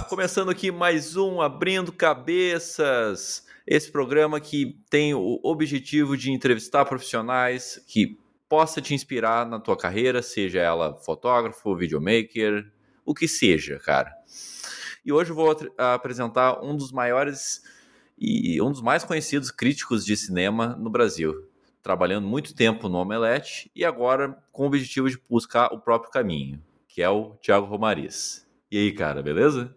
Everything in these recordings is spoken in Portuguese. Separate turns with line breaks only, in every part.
lá, começando aqui mais um Abrindo Cabeças. Esse programa que tem o objetivo de entrevistar profissionais que possa te inspirar na tua carreira, seja ela fotógrafo, videomaker, o que seja, cara. E hoje eu vou apresentar um dos maiores e um dos mais conhecidos críticos de cinema no Brasil, trabalhando muito tempo no Omelete e agora com o objetivo de buscar o próprio caminho, que é o Thiago Romariz. E aí, cara, beleza?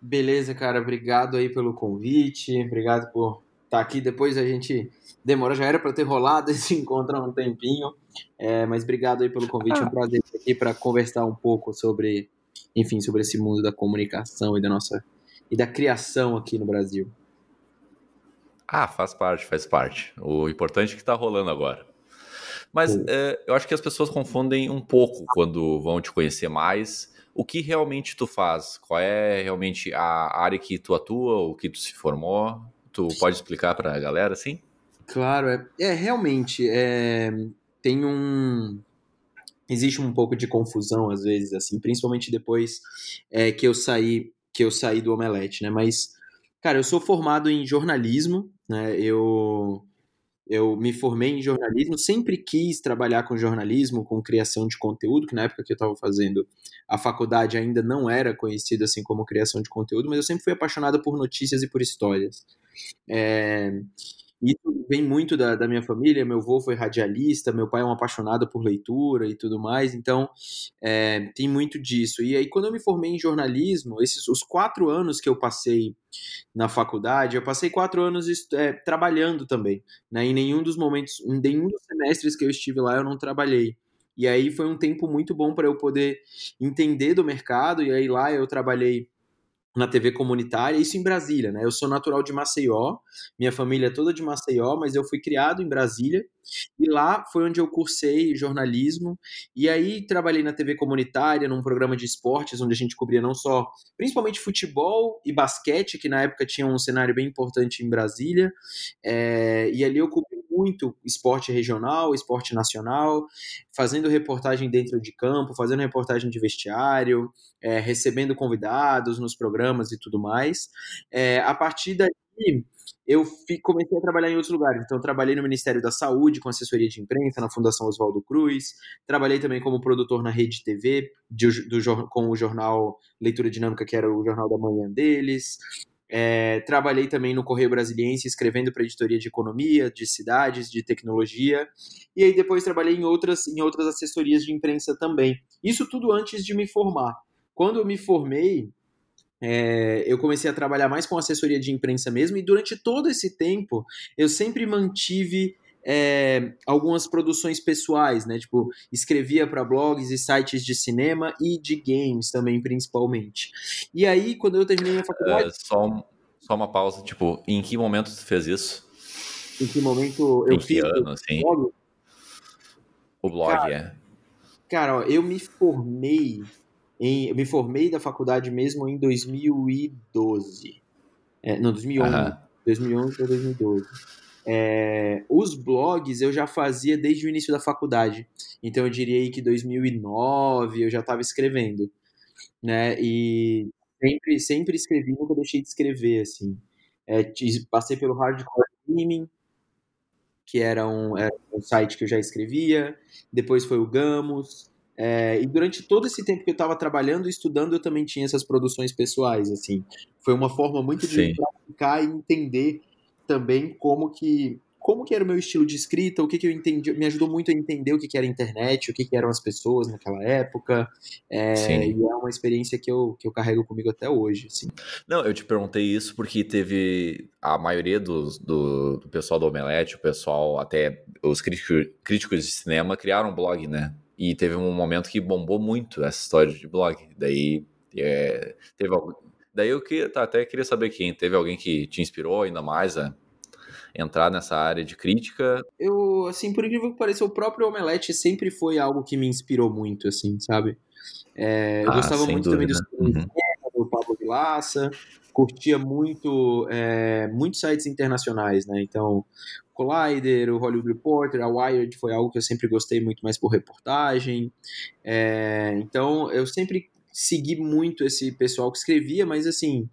Beleza, cara, obrigado aí pelo convite, obrigado por estar tá aqui. Depois a gente demora, já era para ter rolado esse encontro há um tempinho, é, mas obrigado aí pelo convite, é um prazer estar aqui para conversar um pouco sobre, enfim, sobre esse mundo da comunicação e da nossa e da criação aqui no Brasil.
Ah, faz parte, faz parte. O importante é que está rolando agora. Mas é, eu acho que as pessoas confundem um pouco quando vão te conhecer mais. O que realmente tu faz? Qual é realmente a área que tu atua, o que tu se formou? Tu pode explicar para a galera, assim?
Claro, é, é realmente é, tem um existe um pouco de confusão às vezes assim, principalmente depois é, que eu saí que eu saí do Omelete, né? Mas cara, eu sou formado em jornalismo, né? Eu eu me formei em jornalismo, sempre quis trabalhar com jornalismo, com criação de conteúdo, que na época que eu estava fazendo a faculdade ainda não era conhecido assim como criação de conteúdo, mas eu sempre fui apaixonada por notícias e por histórias. É, isso vem muito da, da, minha família. Meu avô foi radialista, meu pai é um apaixonado por leitura e tudo mais. Então, é, tem muito disso. E aí, quando eu me formei em jornalismo, esses os quatro anos que eu passei na faculdade, eu passei quatro anos é, trabalhando também. Né? Em nenhum dos momentos, em nenhum dos semestres que eu estive lá, eu não trabalhei. E aí foi um tempo muito bom para eu poder entender do mercado. E aí lá eu trabalhei na TV comunitária, isso em Brasília, né? Eu sou natural de Maceió, minha família é toda de Maceió, mas eu fui criado em Brasília e lá foi onde eu cursei jornalismo e aí trabalhei na TV comunitária, num programa de esportes onde a gente cobria não só, principalmente futebol e basquete, que na época tinha um cenário bem importante em Brasília, é, e ali eu cobri muito esporte regional, esporte nacional, fazendo reportagem dentro de campo, fazendo reportagem de vestiário, é, recebendo convidados nos programas e tudo mais. É, a partir daí, eu comecei a trabalhar em outros lugares. Então, trabalhei no Ministério da Saúde, com assessoria de imprensa, na Fundação Oswaldo Cruz. Trabalhei também como produtor na Rede TV, de, do, com o jornal Leitura Dinâmica, que era o jornal da manhã deles. É, trabalhei também no Correio Brasiliense, escrevendo para editoria de economia, de cidades, de tecnologia. E aí depois trabalhei em outras, em outras assessorias de imprensa também. Isso tudo antes de me formar. Quando eu me formei, é, eu comecei a trabalhar mais com assessoria de imprensa mesmo, e durante todo esse tempo eu sempre mantive é, algumas produções pessoais, né? Tipo, escrevia para blogs e sites de cinema e de games também, principalmente. E aí, quando eu terminei a faculdade.
É, só, só uma pausa, tipo, em que momento tu fez isso?
Em que momento eu
em fiz ano, assim? blog? O blog, é.
Cara, ó, eu me formei. Em, eu me formei da faculdade mesmo em 2012. É, não, 2011. Uhum. 2011 para 2012. É, os blogs eu já fazia desde o início da faculdade. Então eu diria aí que 2009 eu já estava escrevendo, né? E sempre, sempre escrevi, nunca deixei de escrever, assim. É, passei pelo Hardcore Gaming, que era um, era um site que eu já escrevia. Depois foi o Gamos. É, e durante todo esse tempo que eu estava trabalhando e estudando, eu também tinha essas produções pessoais, assim. Foi uma forma muito de Sim. praticar e entender também como que como que era o meu estilo de escrita, o que, que eu entendi, me ajudou muito a entender o que, que era a internet, o que, que eram as pessoas naquela época, é, e é uma experiência que eu, que eu carrego comigo até hoje, assim.
Não, eu te perguntei isso porque teve a maioria dos, do, do pessoal do Omelete, o pessoal, até os críticos, críticos de cinema criaram um blog, né, e teve um momento que bombou muito essa história de blog, daí é, teve Daí eu que, tá, até queria saber quem. Teve alguém que te inspirou ainda mais a entrar nessa área de crítica?
Eu, assim, por incrível que pareça, o próprio Omelete sempre foi algo que me inspirou muito, assim, sabe? É, eu ah, gostava muito dúvida. também do, uhum. do Pablo Vilaça, curtia muito é, muitos sites internacionais, né? Então, Collider, o Hollywood Reporter, a Wired foi algo que eu sempre gostei muito mais por reportagem. É, então, eu sempre segui muito esse pessoal que escrevia, mas assim,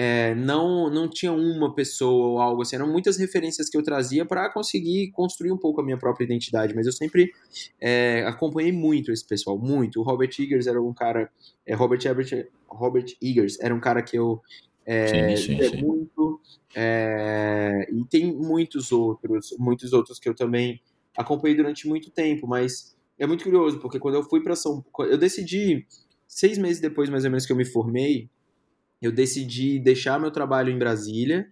é, não, não tinha uma pessoa ou algo assim, eram muitas referências que eu trazia para conseguir construir um pouco a minha própria identidade, mas eu sempre é, acompanhei muito esse pessoal, muito. O Robert Eggers era um cara, é, Robert, Ebert, Robert Eggers era um cara que eu é, sim, sim, sim. muito, é, e tem muitos outros, muitos outros que eu também acompanhei durante muito tempo, mas é muito curioso, porque quando eu fui para São Paulo, eu decidi, seis meses depois mais ou menos que eu me formei, eu decidi deixar meu trabalho em Brasília,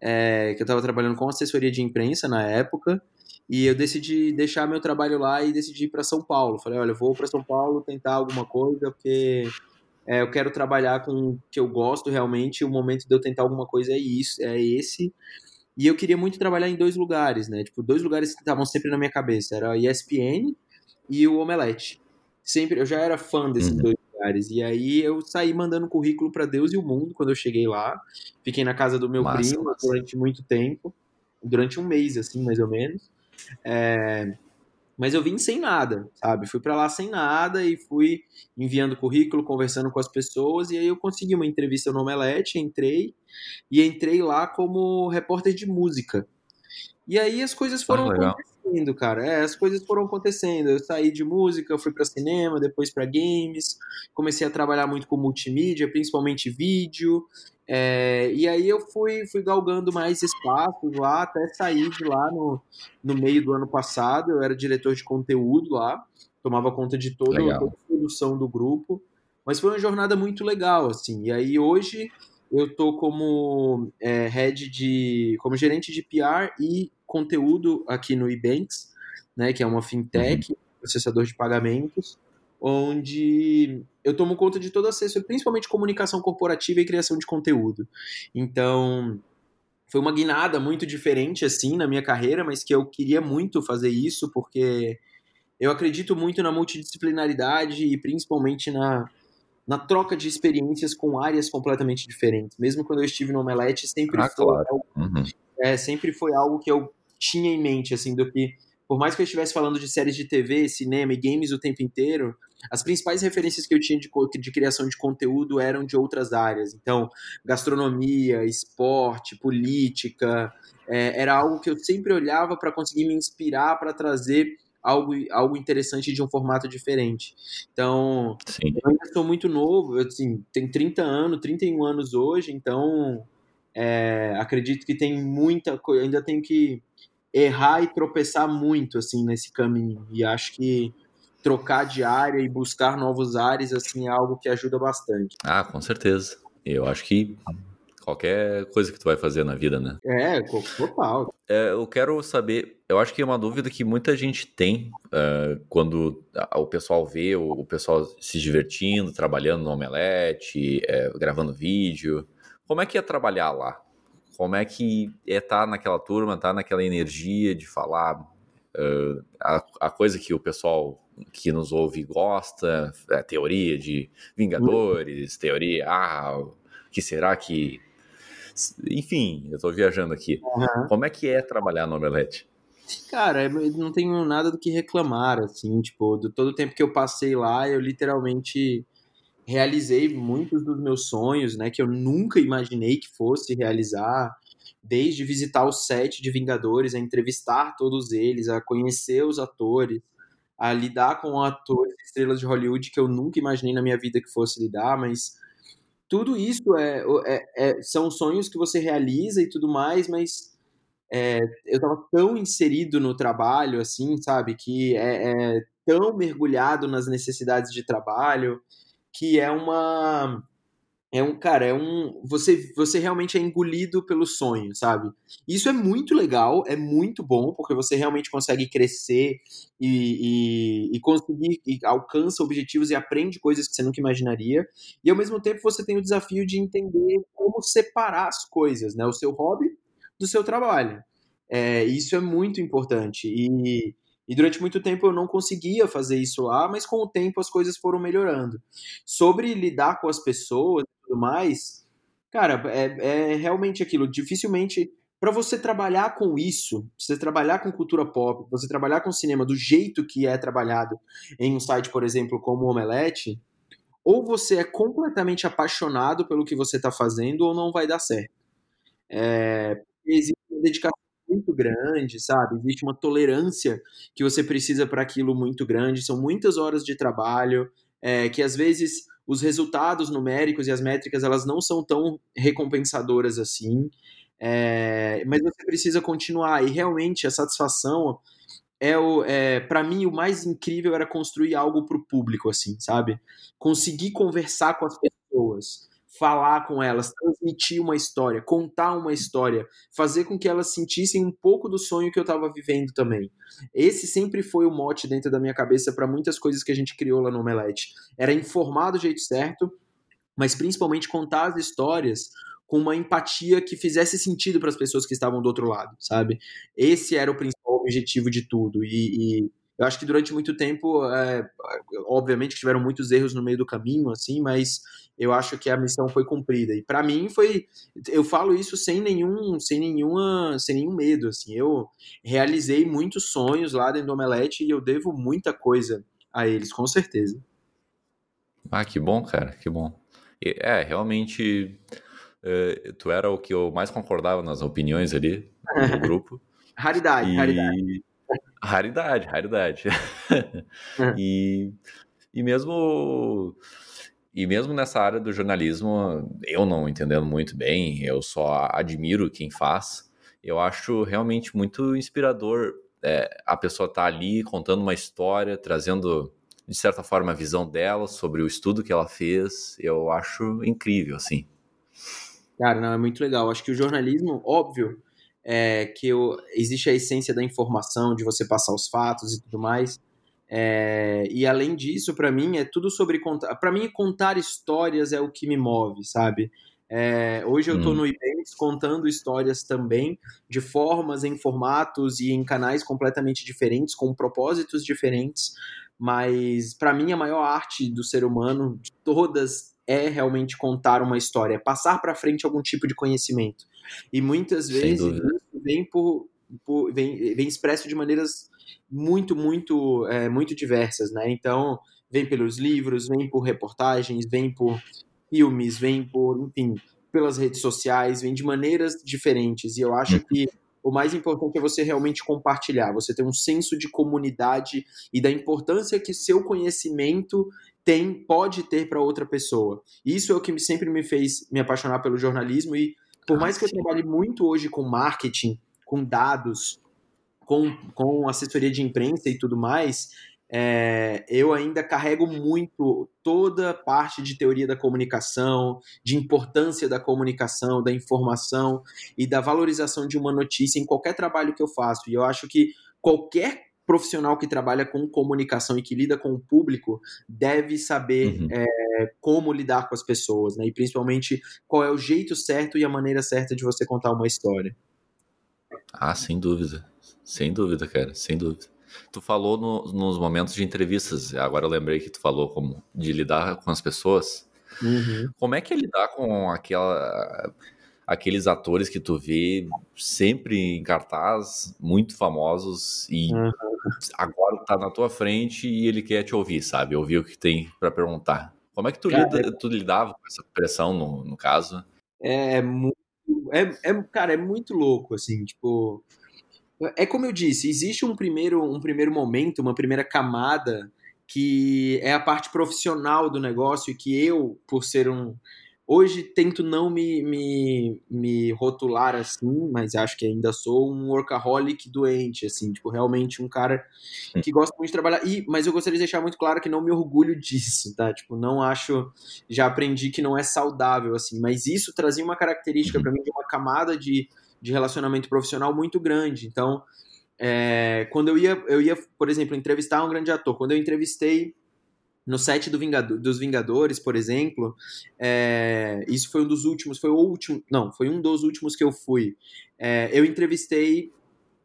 é, que eu estava trabalhando com assessoria de imprensa na época, e eu decidi deixar meu trabalho lá e decidi ir para São Paulo. Falei, olha, vou para São Paulo tentar alguma coisa, porque é, eu quero trabalhar com o que eu gosto realmente, e o momento de eu tentar alguma coisa é isso, é esse. E eu queria muito trabalhar em dois lugares, né? Tipo, dois lugares que estavam sempre na minha cabeça. Era a ESPN e o Omelete. Sempre, eu já era fã desses uhum. dois lugares. E aí eu saí mandando currículo para Deus e o mundo quando eu cheguei lá. Fiquei na casa do meu massa, primo massa. durante muito tempo, durante um mês, assim, mais ou menos. É... Mas eu vim sem nada, sabe? Fui para lá sem nada e fui enviando currículo, conversando com as pessoas. E aí eu consegui uma entrevista no Omelete, entrei. E entrei lá como repórter de música. E aí as coisas foram ah, acontecendo, cara. É, as coisas foram acontecendo. Eu saí de música, fui para cinema, depois para games, comecei a trabalhar muito com multimídia, principalmente vídeo. É, e aí eu fui, fui galgando mais espaços lá, até sair de lá no, no meio do ano passado. Eu era diretor de conteúdo lá, tomava conta de toda, toda a produção do grupo. Mas foi uma jornada muito legal, assim. E aí hoje eu tô como é, head de, como gerente de PR e conteúdo aqui no eBanks, né, que é uma fintech, uhum. processador de pagamentos, onde eu tomo conta de todo acesso, principalmente comunicação corporativa e criação de conteúdo. Então, foi uma guinada muito diferente assim na minha carreira, mas que eu queria muito fazer isso porque eu acredito muito na multidisciplinaridade e principalmente na, na troca de experiências com áreas completamente diferentes. Mesmo quando eu estive no Omelete, sempre ah, foi claro. algo, uhum. é, sempre foi algo que eu tinha em mente, assim, do que, por mais que eu estivesse falando de séries de TV, cinema e games o tempo inteiro, as principais referências que eu tinha de, de criação de conteúdo eram de outras áreas. Então, gastronomia, esporte, política, é, era algo que eu sempre olhava para conseguir me inspirar para trazer algo, algo interessante de um formato diferente. Então, Sim. eu ainda sou muito novo, assim, tenho 30 anos, 31 anos hoje, então é, acredito que tem muita coisa, ainda tenho que errar e tropeçar muito assim nesse caminho. E acho que trocar de área e buscar novos ares assim é algo que ajuda bastante.
Ah, com certeza. Eu acho que qualquer coisa que tu vai fazer na vida, né?
É, total.
É, eu quero saber, eu acho que é uma dúvida que muita gente tem uh, quando o pessoal vê o, o, pessoal se divertindo, trabalhando no Omelete, é, gravando vídeo. Como é que é trabalhar lá? Como é que é estar tá naquela turma, estar tá naquela energia de falar uh, a, a, coisa que o pessoal que nos ouve gosta, a é, teoria de Vingadores, teoria, ah, que será que. Enfim, eu estou viajando aqui. Uhum. Como é que é trabalhar no Omelete?
Cara, eu não tenho nada do que reclamar, assim, tipo, do todo o tempo que eu passei lá, eu literalmente realizei muitos dos meus sonhos, né, que eu nunca imaginei que fosse realizar, desde visitar o set de Vingadores, a entrevistar todos eles, a conhecer os atores, a lidar com atores estrelas de Hollywood que eu nunca imaginei na minha vida que fosse lidar, mas tudo isso é, é, é são sonhos que você realiza e tudo mais, mas é, eu estava tão inserido no trabalho, assim, sabe, que é, é tão mergulhado nas necessidades de trabalho, que é uma é um cara, é um você você realmente é engolido pelo sonho, sabe? Isso é muito legal, é muito bom porque você realmente consegue crescer e, e, e conseguir e alcança objetivos e aprende coisas que você nunca imaginaria. E ao mesmo tempo você tem o desafio de entender como separar as coisas, né? O seu hobby do seu trabalho. É, isso é muito importante e e durante muito tempo eu não conseguia fazer isso lá, mas com o tempo as coisas foram melhorando. Sobre lidar com as pessoas tudo mais, cara, é, é realmente aquilo. Dificilmente, para você trabalhar com isso, você trabalhar com cultura pop, você trabalhar com cinema do jeito que é trabalhado em um site, por exemplo, como o Omelete, ou você é completamente apaixonado pelo que você está fazendo, ou não vai dar certo. É, existe uma dedicação muito grande, sabe? Existe uma tolerância que você precisa para aquilo muito grande. São muitas horas de trabalho, é, que às vezes os resultados numéricos e as métricas elas não são tão recompensadoras assim. É, mas você precisa continuar e realmente a satisfação é o é, para mim o mais incrível era construir algo para o público assim sabe conseguir conversar com as pessoas falar com elas, transmitir uma história, contar uma história, fazer com que elas sentissem um pouco do sonho que eu estava vivendo também. Esse sempre foi o mote dentro da minha cabeça para muitas coisas que a gente criou lá no Omelete. Era informar do jeito certo, mas principalmente contar as histórias com uma empatia que fizesse sentido para as pessoas que estavam do outro lado, sabe? Esse era o principal objetivo de tudo. E, e eu acho que durante muito tempo, é, obviamente que tiveram muitos erros no meio do caminho, assim, mas eu acho que a missão foi cumprida. E para mim foi, eu falo isso sem nenhum, sem nenhuma, sem nenhum medo, assim. Eu realizei muitos sonhos lá dentro do Omelete e eu devo muita coisa a eles, com certeza.
Ah, que bom, cara, que bom. É, realmente, é, tu era o que eu mais concordava nas opiniões ali no grupo.
raridade,
e...
raridade.
Raridade, raridade. e, e mesmo e mesmo nessa área do jornalismo, eu não entendendo muito bem, eu só admiro quem faz. Eu acho realmente muito inspirador é, a pessoa estar tá ali contando uma história, trazendo de certa forma a visão dela sobre o estudo que ela fez. Eu acho incrível, assim.
Cara, não, é muito legal. Acho que o jornalismo, óbvio, é, que eu, existe a essência da informação, de você passar os fatos e tudo mais. É, e além disso, para mim, é tudo sobre contar. Para mim, contar histórias é o que me move, sabe? É, hoje eu estou hum. no Ibanks contando histórias também, de formas, em formatos e em canais completamente diferentes, com propósitos diferentes. Mas para mim, a maior arte do ser humano, de todas, é realmente contar uma história, é passar para frente algum tipo de conhecimento. E muitas vezes isso vem por, por vem, vem expresso de maneiras muito, muito, é, muito diversas, né? Então, vem pelos livros, vem por reportagens, vem por filmes, vem por, enfim, pelas redes sociais, vem de maneiras diferentes. E eu acho uhum. que o mais importante é você realmente compartilhar, você ter um senso de comunidade e da importância que seu conhecimento tem, pode ter para outra pessoa. Isso é o que sempre me fez me apaixonar pelo jornalismo e por mais que eu trabalhe muito hoje com marketing, com dados, com, com assessoria de imprensa e tudo mais, é, eu ainda carrego muito toda parte de teoria da comunicação, de importância da comunicação, da informação e da valorização de uma notícia em qualquer trabalho que eu faço. E eu acho que qualquer profissional que trabalha com comunicação e que lida com o público deve saber uhum. é, como lidar com as pessoas, né? E principalmente qual é o jeito certo e a maneira certa de você contar uma história.
Ah, sem dúvida. Sem dúvida, cara, sem dúvida. Tu falou no, nos momentos de entrevistas, agora eu lembrei que tu falou como de lidar com as pessoas. Uhum. Como é que é lidar com aquela aqueles atores que tu vê sempre em cartaz, muito famosos, e uhum. agora tá na tua frente e ele quer te ouvir, sabe? Ouvir o que tem para perguntar. Como é que tu, cara, lida, tu lidava com essa pressão no, no caso?
É muito. É, é, cara, é muito louco, assim, tipo. É como eu disse, existe um primeiro, um primeiro momento, uma primeira camada que é a parte profissional do negócio e que eu, por ser um, Hoje tento não me, me, me rotular assim, mas acho que ainda sou um workaholic doente, assim, tipo, realmente um cara que gosta muito de trabalhar. E, mas eu gostaria de deixar muito claro que não me orgulho disso, tá? Tipo, não acho. Já aprendi que não é saudável, assim, mas isso trazia uma característica para mim de uma camada de, de relacionamento profissional muito grande. Então, é, quando eu ia, eu ia, por exemplo, entrevistar um grande ator, quando eu entrevistei no set do Vingador, dos Vingadores, por exemplo, é, isso foi um dos últimos, foi o último, não, foi um dos últimos que eu fui. É, eu entrevistei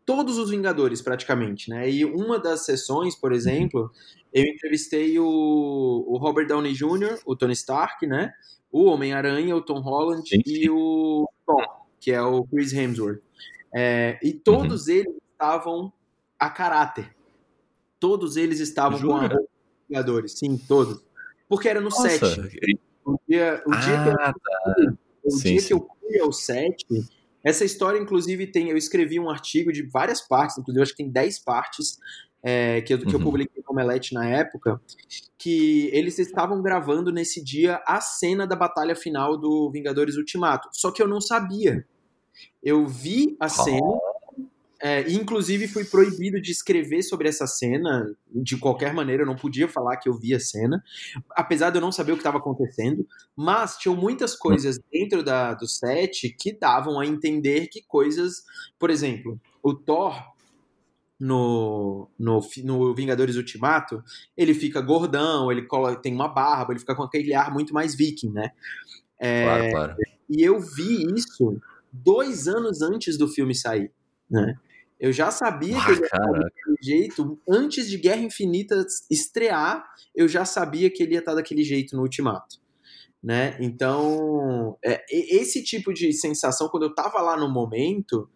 todos os Vingadores praticamente, né? E uma das sessões, por exemplo, eu entrevistei o, o Robert Downey Jr., o Tony Stark, né? O Homem-Aranha, o Tom Holland sim, sim. e o Tom, que é o Chris Hemsworth. É, e todos uhum. eles estavam a caráter. Todos eles estavam Jura? com a roupa Vingadores, sim, todos. Porque era no Nossa. set. O dia, o dia ah, que eu, tá. o sim, dia sim. que eu fui ao set, essa história, inclusive, tem. Eu escrevi um artigo de várias partes, inclusive, acho que tem 10 partes. É, que, eu, que uhum. eu publiquei no Omelete na época, que eles estavam gravando nesse dia a cena da batalha final do Vingadores Ultimato. Só que eu não sabia. Eu vi a cena, é, inclusive fui proibido de escrever sobre essa cena de qualquer maneira, eu não podia falar que eu vi a cena, apesar de eu não saber o que estava acontecendo, mas tinham muitas coisas dentro da, do set que davam a entender que coisas, por exemplo, o Thor no, no, no Vingadores Ultimato, ele fica gordão, ele cola, tem uma barba, ele fica com aquele ar muito mais viking, né? É, claro, claro. E eu vi isso dois anos antes do filme sair, né? Eu já sabia ah, que ele ia estar daquele jeito. Antes de Guerra Infinita estrear, eu já sabia que ele ia estar daquele jeito no Ultimato. Né? Então, é, esse tipo de sensação, quando eu tava lá no momento,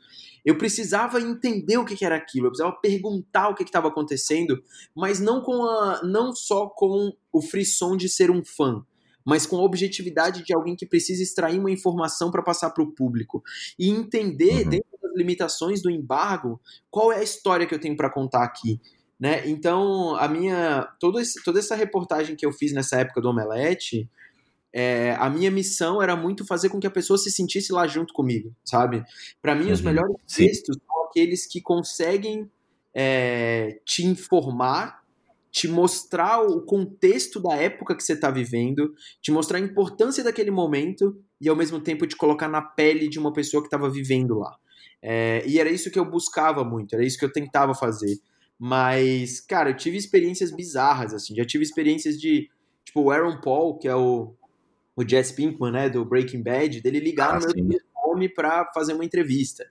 eu precisava entender o que, que era aquilo, eu precisava perguntar o que estava acontecendo, mas não com a, não só com o frisson de ser um fã, mas com a objetividade de alguém que precisa extrair uma informação para passar para o público e entender uhum. dentro limitações do embargo, qual é a história que eu tenho para contar aqui? Né? Então, a minha todo esse, toda essa reportagem que eu fiz nessa época do Omelete, é, a minha missão era muito fazer com que a pessoa se sentisse lá junto comigo, sabe? Para mim, uhum. os melhores Sim. textos são aqueles que conseguem é, te informar, te mostrar o contexto da época que você está vivendo, te mostrar a importância daquele momento e ao mesmo tempo te colocar na pele de uma pessoa que estava vivendo lá. É, e era isso que eu buscava muito, era isso que eu tentava fazer. Mas, cara, eu tive experiências bizarras, assim. Já tive experiências de, tipo, o Aaron Paul, que é o, o Jesse Pinkman, né, do Breaking Bad, dele ligar ah, no meu telefone pra fazer uma entrevista.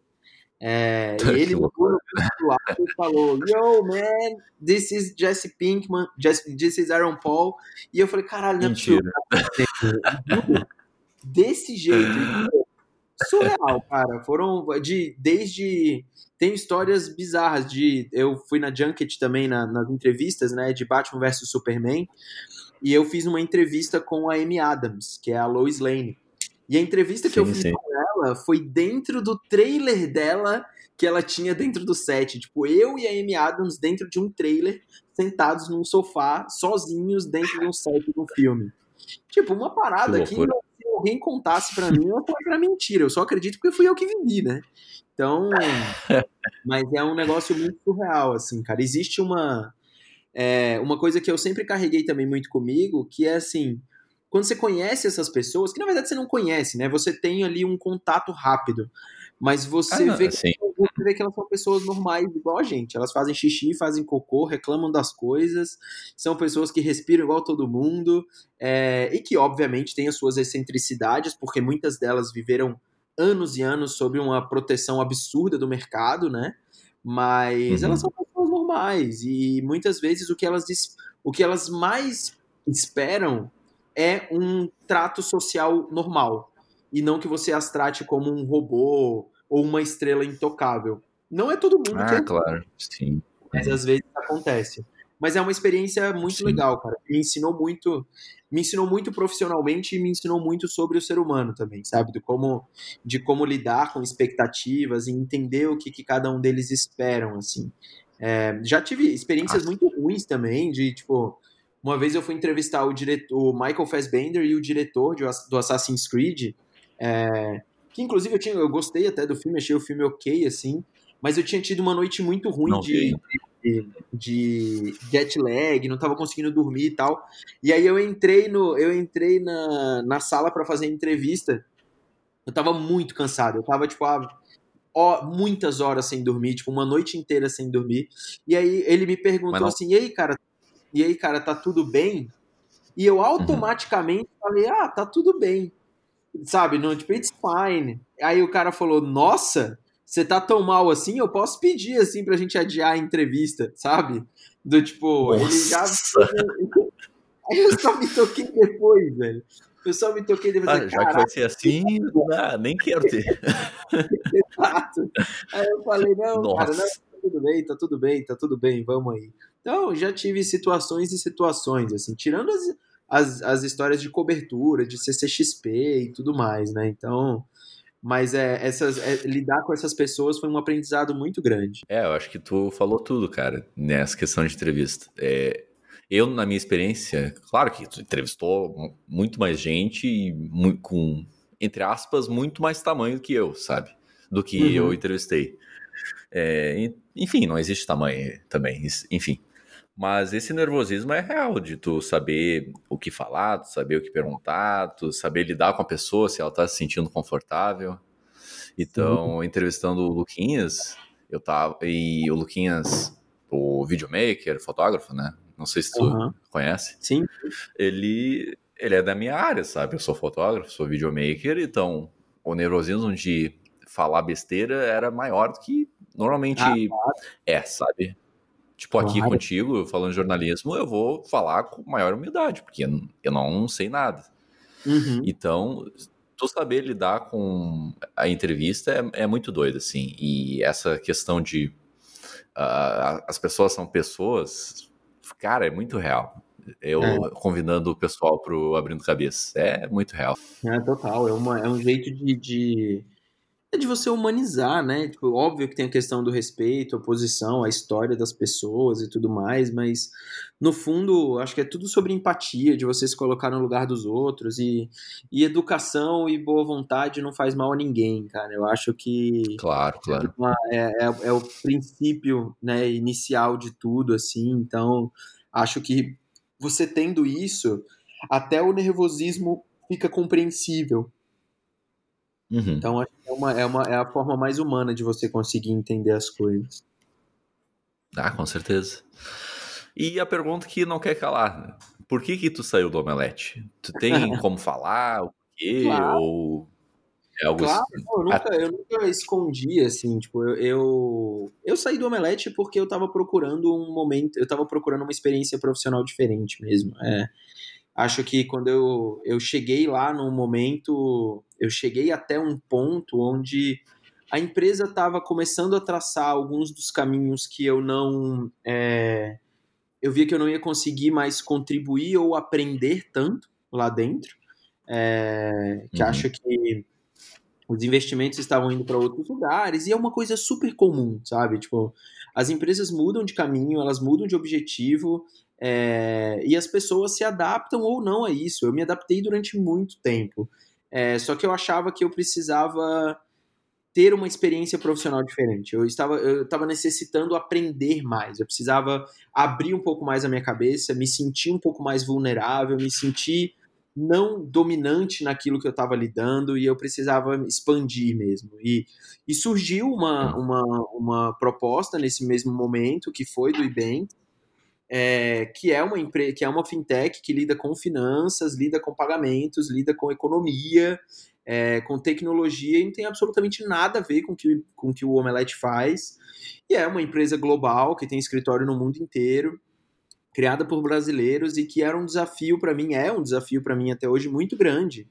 É, e ele ligou no lado e falou, Yo, man, this is Jesse Pinkman, this is Aaron Paul. E eu falei, caralho, não é possível. Desse jeito surreal, cara. Foram de desde tem histórias bizarras de eu fui na Junket também na, nas entrevistas, né, de Batman vs Superman, e eu fiz uma entrevista com a Amy Adams, que é a Lois Lane. E a entrevista que sim, eu fiz sim. com ela foi dentro do trailer dela que ela tinha dentro do set. Tipo, eu e a Amy Adams dentro de um trailer, sentados num sofá, sozinhos dentro de um set de um filme. Tipo, uma parada que, que alguém contasse para mim, eu era mentira. Eu só acredito porque fui eu que vivi, né? Então, mas é um negócio muito surreal, assim, cara. Existe uma é, uma coisa que eu sempre carreguei também muito comigo, que é assim, quando você conhece essas pessoas, que na verdade você não conhece, né? Você tem ali um contato rápido, mas você ah, vê que você vê que elas são pessoas normais igual a gente. Elas fazem xixi, fazem cocô, reclamam das coisas, são pessoas que respiram igual todo mundo, é, e que, obviamente, têm as suas excentricidades, porque muitas delas viveram anos e anos sob uma proteção absurda do mercado, né? Mas uhum. elas são pessoas normais, e muitas vezes o que elas, o que elas mais esperam é um trato social normal, e não que você as trate como um robô ou uma estrela intocável. Não é todo mundo
ah,
que é.
claro, sim.
Mas às vezes acontece. Mas é uma experiência muito sim. legal, cara. Me ensinou muito, me ensinou muito profissionalmente e me ensinou muito sobre o ser humano também, sabe? De como, de como lidar com expectativas e entender o que, que cada um deles esperam, assim. É, já tive experiências muito ruins também, de tipo, uma vez eu fui entrevistar o diretor, o Michael Fassbender e o diretor de, do Assassin's Creed. É, que inclusive eu, tinha, eu gostei até do filme, achei o filme ok, assim, mas eu tinha tido uma noite muito ruim de, de, de, jet lag, não tava conseguindo dormir e tal. E aí eu entrei no, eu entrei na, na sala para fazer entrevista. Eu tava muito cansado, eu tava tipo ah, ó, muitas horas sem dormir, tipo uma noite inteira sem dormir. E aí ele me perguntou não... assim: "E aí, cara, e aí, cara, tá tudo bem?" E eu automaticamente uhum. falei: "Ah, tá tudo bem." sabe? No, tipo, it's fine. Aí o cara falou, nossa, você tá tão mal assim, eu posso pedir, assim, pra gente adiar a entrevista, sabe? Do tipo, nossa. ele já... Aí eu só me toquei depois, velho. Eu só me toquei depois.
Ah, já que vai ser assim, ah, nem quero ter.
Exato. Aí eu falei, não, nossa. cara, não, tá tudo bem, tá tudo bem, tá tudo bem, vamos aí. Então, já tive situações e situações, assim, tirando as, as, as histórias de cobertura, de CCXP e tudo mais, né? Então, mas é, essas, é, lidar com essas pessoas foi um aprendizado muito grande.
É, eu acho que tu falou tudo, cara, nessa questão de entrevista. É, eu, na minha experiência, claro que tu entrevistou muito mais gente e muito, com, entre aspas, muito mais tamanho que eu, sabe? Do que uhum. eu entrevistei. É, enfim, não existe tamanho também, enfim. Mas esse nervosismo é real, de tu saber o que falar, tu saber o que perguntar, tu saber lidar com a pessoa se ela tá se sentindo confortável. Então, Sim. entrevistando o Luquinhas, eu tava. E o Luquinhas, o videomaker, fotógrafo, né? Não sei se tu uhum. conhece.
Sim.
Ele, ele é da minha área, sabe? Eu sou fotógrafo, sou videomaker, então o nervosismo de falar besteira era maior do que normalmente ah, é, sabe? Tipo, aqui claro. contigo, falando de jornalismo, eu vou falar com maior humildade, porque eu não sei nada. Uhum. Então, tu saber lidar com a entrevista é, é, muito doido, assim. E essa questão de uh, as pessoas são pessoas, cara, é muito real. Eu é. convidando o pessoal pro Abrindo Cabeça. É muito real.
É, total. É, uma, é um jeito de, de é de você humanizar, né? Tipo, óbvio que tem a questão do respeito, a posição, a história das pessoas e tudo mais, mas no fundo, acho que é tudo sobre empatia, de você se colocar no lugar dos outros e, e educação e boa vontade não faz mal a ninguém, cara. Eu acho que
claro, claro.
É, é, é o princípio, né, inicial de tudo, assim. Então, acho que você tendo isso, até o nervosismo fica compreensível Uhum. Então é, uma, é, uma, é a forma mais humana de você conseguir entender as coisas.
Ah, com certeza. E a pergunta que não quer calar, né? por que que tu saiu do Omelete? Tu tem como falar o quê? Claro. Ou
é algo claro, assim? eu, nunca, eu nunca escondi, assim, tipo, eu, eu, eu, saí do Omelete porque eu tava procurando um momento, eu tava procurando uma experiência profissional diferente mesmo, é acho que quando eu, eu cheguei lá num momento, eu cheguei até um ponto onde a empresa estava começando a traçar alguns dos caminhos que eu não. É, eu via que eu não ia conseguir mais contribuir ou aprender tanto lá dentro. É, que uhum. acho que os investimentos estavam indo para outros lugares e é uma coisa super comum, sabe? Tipo, as empresas mudam de caminho, elas mudam de objetivo, é, e as pessoas se adaptam ou não a isso. Eu me adaptei durante muito tempo. É, só que eu achava que eu precisava ter uma experiência profissional diferente. Eu estava, eu estava necessitando aprender mais. Eu precisava abrir um pouco mais a minha cabeça, me sentir um pouco mais vulnerável, me sentir não dominante naquilo que eu estava lidando e eu precisava expandir mesmo. E, e surgiu uma, uma, uma proposta nesse mesmo momento, que foi do IBEM, é, que é uma empresa, que é uma fintech que lida com finanças, lida com pagamentos, lida com economia, é, com tecnologia e não tem absolutamente nada a ver com que, com que o Omelete faz. E é uma empresa global que tem escritório no mundo inteiro, criada por brasileiros e que era um desafio para mim, é um desafio para mim até hoje muito grande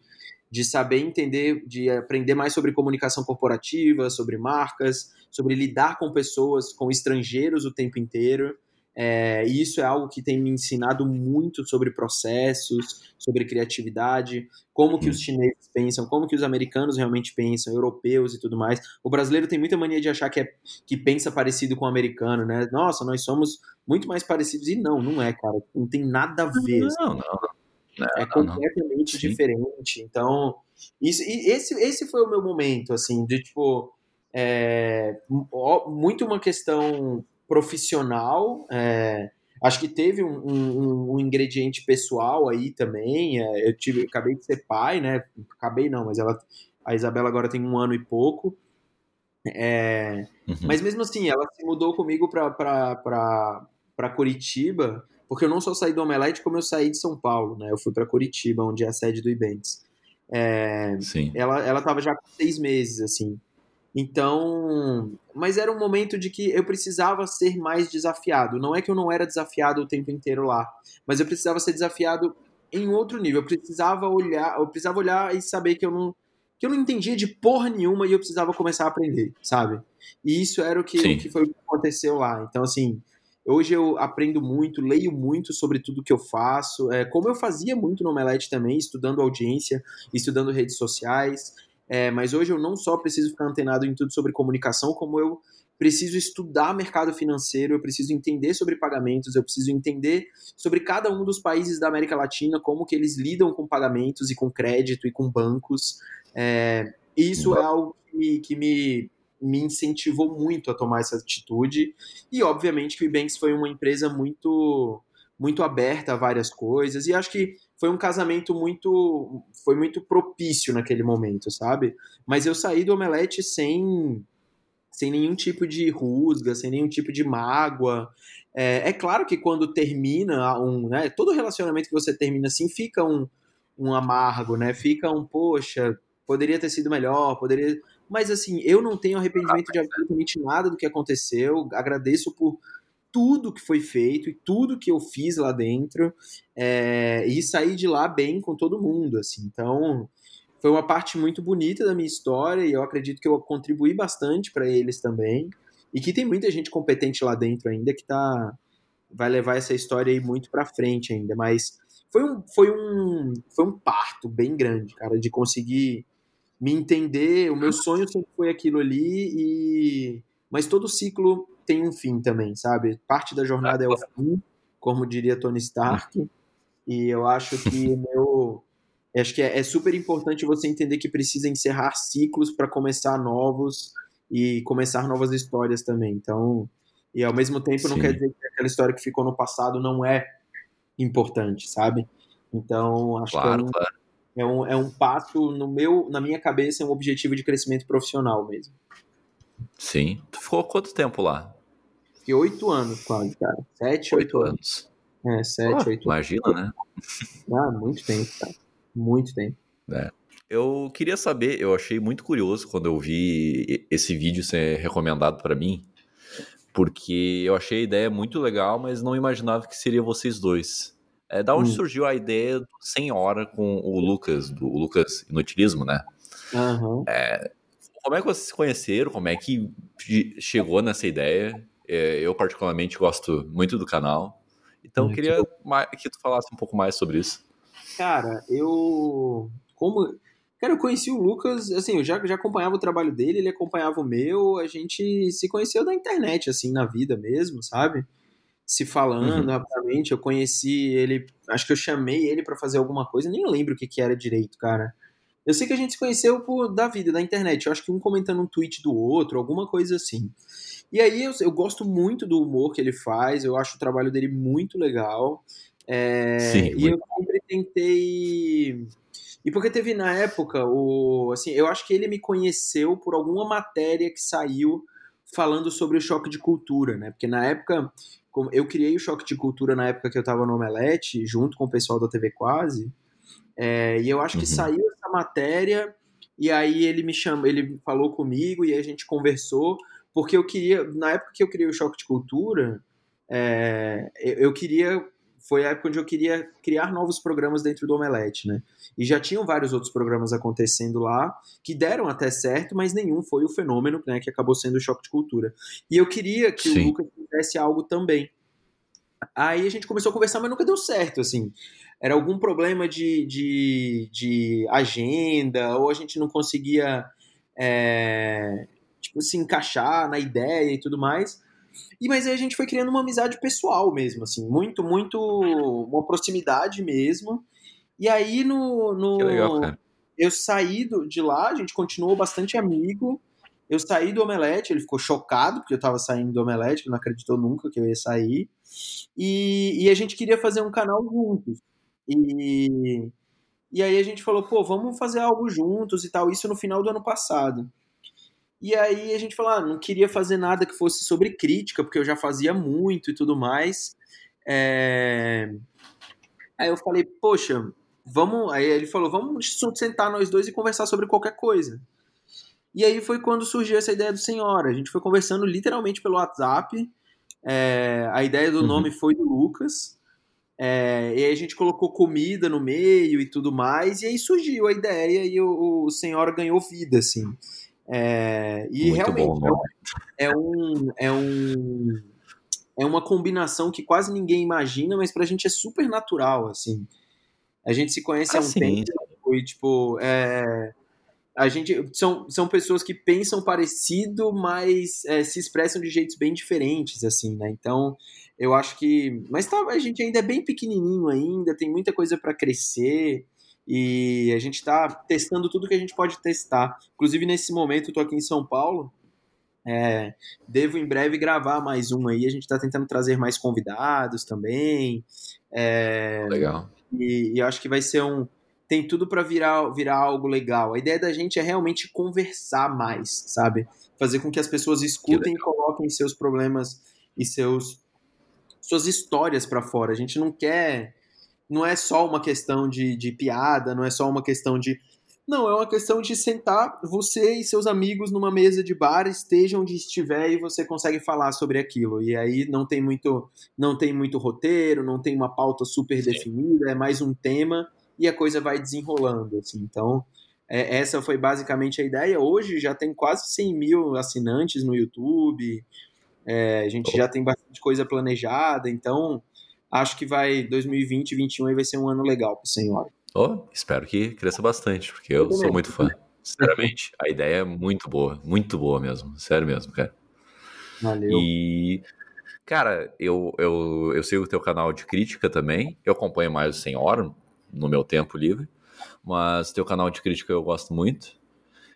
de saber entender, de aprender mais sobre comunicação corporativa, sobre marcas, sobre lidar com pessoas, com estrangeiros o tempo inteiro. É, e isso é algo que tem me ensinado muito sobre processos, sobre criatividade, como que os chineses pensam, como que os americanos realmente pensam, europeus e tudo mais. O brasileiro tem muita mania de achar que, é, que pensa parecido com o americano, né? Nossa, nós somos muito mais parecidos. E não, não é, cara. Não tem nada a ver.
Não, não. não.
é completamente diferente. Então, isso, e esse, esse foi o meu momento, assim, de tipo. É, muito uma questão profissional. É, acho que teve um, um, um, ingrediente pessoal aí também. É, eu tive, acabei de ser pai, né? Acabei não, mas ela, a Isabela agora tem um ano e pouco. É, uhum. Mas mesmo assim, ela se mudou comigo para Curitiba, porque eu não só saí do Omelete, como eu saí de São Paulo, né? Eu fui para Curitiba, onde é a sede do Ibentes. É,
Sim.
Ela, ela tava já com seis meses, assim. Então, mas era um momento de que eu precisava ser mais desafiado. Não é que eu não era desafiado o tempo inteiro lá, mas eu precisava ser desafiado em outro nível. Eu precisava olhar, eu precisava olhar e saber que eu não que eu não entendia de porra nenhuma e eu precisava começar a aprender, sabe? E isso era o que, o que foi o que aconteceu lá. Então, assim, Hoje eu aprendo muito, leio muito sobre tudo que eu faço, é, como eu fazia muito no Omelete também, estudando audiência, estudando redes sociais. É, mas hoje eu não só preciso ficar antenado em tudo sobre comunicação, como eu preciso estudar mercado financeiro, eu preciso entender sobre pagamentos, eu preciso entender sobre cada um dos países da América Latina, como que eles lidam com pagamentos e com crédito e com bancos. É, isso é algo que, que me, me incentivou muito a tomar essa atitude. E, obviamente, que o Banks foi uma empresa muito muito aberta a várias coisas. E acho que foi um casamento muito foi muito propício naquele momento, sabe? Mas eu saí do Omelete sem sem nenhum tipo de rusga, sem nenhum tipo de mágoa. É, é claro que quando termina um, né, todo relacionamento que você termina assim fica um, um amargo, né? Fica um, poxa, poderia ter sido melhor, poderia. Mas assim, eu não tenho arrependimento de absolutamente nada do que aconteceu. Agradeço por tudo que foi feito e tudo que eu fiz lá dentro é, e sair de lá bem com todo mundo, assim. Então, foi uma parte muito bonita da minha história e eu acredito que eu contribuí bastante para eles também. E que tem muita gente competente lá dentro ainda que tá vai levar essa história aí muito para frente ainda, mas foi um, foi um foi um parto bem grande, cara, de conseguir me entender. O meu sonho sempre foi aquilo ali e mas todo ciclo tem um fim também, sabe? Parte da jornada é o fim, como diria Tony Stark. E eu acho que meu Acho que é, é super importante você entender que precisa encerrar ciclos para começar novos e começar novas histórias também. Então, e ao mesmo tempo Sim. não quer dizer que aquela história que ficou no passado não é importante, sabe? Então, acho claro, que é um, claro. é um, é um passo no meu, na minha cabeça, é um objetivo de crescimento profissional mesmo.
Sim. Tu ficou quanto tempo lá?
Fiquei oito anos quase, cara. Sete, oito, oito anos. anos. É, sete, oito
Imagina,
anos.
né?
Ah, muito tempo, cara muito tempo.
É. Eu queria saber, eu achei muito curioso quando eu vi esse vídeo ser recomendado para mim, porque eu achei a ideia muito legal, mas não imaginava que seria vocês dois. É, da onde hum. surgiu a ideia do Senhora com o Lucas, do Lucas Inutilismo, né?
Uhum.
É, como é que vocês se conheceram? Como é que chegou nessa ideia? É, eu, particularmente, gosto muito do canal. Então, eu queria que tu falasse um pouco mais sobre isso.
Cara, eu. Como. Cara, eu conheci o Lucas, assim, eu já, já acompanhava o trabalho dele, ele acompanhava o meu, a gente se conheceu da internet, assim, na vida mesmo, sabe? Se falando uhum. rapidamente, eu conheci ele, acho que eu chamei ele para fazer alguma coisa, nem lembro o que, que era direito, cara. Eu sei que a gente se conheceu por, da vida, da internet, eu acho que um comentando um tweet do outro, alguma coisa assim. E aí eu, eu gosto muito do humor que ele faz, eu acho o trabalho dele muito legal. É, Sim, e eu sempre tentei. E porque teve na época o. Assim, eu acho que ele me conheceu por alguma matéria que saiu falando sobre o choque de cultura, né? Porque na época. Eu criei o choque de cultura na época que eu tava no Omelete, junto com o pessoal da TV Quase. É, e eu acho que uhum. saiu essa matéria, e aí ele me chamou, ele falou comigo e a gente conversou, porque eu queria, na época que eu criei o choque de cultura, é, eu queria foi a época onde eu queria criar novos programas dentro do Omelete, né? E já tinham vários outros programas acontecendo lá, que deram até certo, mas nenhum foi o fenômeno, né, que acabou sendo o choque de cultura. E eu queria que Sim. o Lucas fizesse algo também. Aí a gente começou a conversar, mas nunca deu certo, assim. Era algum problema de, de, de agenda, ou a gente não conseguia é, tipo, se encaixar na ideia e tudo mais. E mas aí a gente foi criando uma amizade pessoal mesmo, assim, muito, muito uma proximidade mesmo. E aí no, no
que legal, cara.
eu saí do, de lá, a gente continuou bastante amigo. Eu saí do Omelete, ele ficou chocado porque eu tava saindo do Omelete, ele não acreditou nunca que eu ia sair. E, e a gente queria fazer um canal juntos. E, e aí a gente falou, pô, vamos fazer algo juntos e tal. Isso no final do ano passado. E aí a gente falou, ah, não queria fazer nada que fosse sobre crítica, porque eu já fazia muito e tudo mais. É... Aí eu falei, poxa, vamos. Aí ele falou, vamos sentar nós dois e conversar sobre qualquer coisa. E aí foi quando surgiu essa ideia do Senhora. A gente foi conversando literalmente pelo WhatsApp. É... a ideia do uhum. nome foi do Lucas. É... e aí a gente colocou comida no meio e tudo mais. E aí surgiu a ideia e o, o Senhora ganhou vida, assim. É, e Muito realmente bom, é, um, é um. é uma combinação que quase ninguém imagina, mas pra gente é super natural, assim. A gente se conhece
Ah,
há um
sim.
tempo e, tipo, é, a gente são, são pessoas que pensam parecido, mas é, se expressam de jeitos bem diferentes, assim, né? Então, eu acho que. Mas tá, a gente ainda é bem pequenininho ainda, tem muita coisa pra crescer. E a gente tá testando tudo que a gente pode testar. Inclusive, nesse momento, eu tô aqui em São Paulo. É, devo em breve gravar mais um aí. A gente tá tentando trazer mais convidados também. É,
Legal.
e, e eu acho que vai ser um. Tem tudo para virar, virar algo legal. A ideia da gente é realmente conversar mais, sabe? Fazer com que as pessoas escutem e coloquem seus problemas e seus suas histórias para fora. A gente não quer. Não é só uma questão de, de piada, não é só uma questão de. Não, é uma questão de sentar você e seus amigos numa mesa de bar, estejam onde estiver e você consegue falar sobre aquilo. E aí não tem muito, não tem muito roteiro, não tem uma pauta super
Sim.
definida, é mais um tema e a coisa vai desenrolando. Assim. Então, é, essa foi basicamente a ideia. Hoje já tem quase 100 mil assinantes no YouTube, é, a gente
Oh.
já tem bastante coisa planejada, então acho que vai 2020 e 2021 aí vai ser um ano legal pro senhor.
Oh, espero que cresça bastante, porque eu, sou muito fã. Sinceramente, a ideia é muito boa, muito boa mesmo, sério mesmo, cara.
Valeu.
E, cara, eu, eu, eu sigo o teu canal de crítica também, eu acompanho mais o Senhor no meu tempo livre, mas teu canal de crítica eu gosto muito.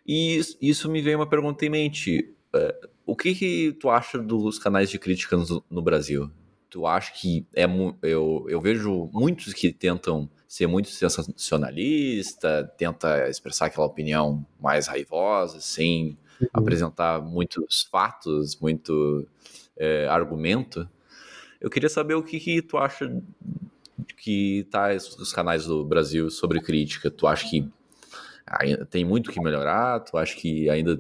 E isso- isso me veio uma pergunta em mente. é, o que que tu acha dos canais de crítica no, no Brasil? Tu acha que é eu, eu vejo muitos que tentam ser muito sensacionalista, tenta expressar aquela opinião mais raivosa, sem
Uhum.
apresentar muitos fatos, muito é, argumento. Eu queria saber o que, que tu acha que tá os canais do Brasil sobre crítica. Tu acha que ainda tem muito que melhorar? Tu acha que ainda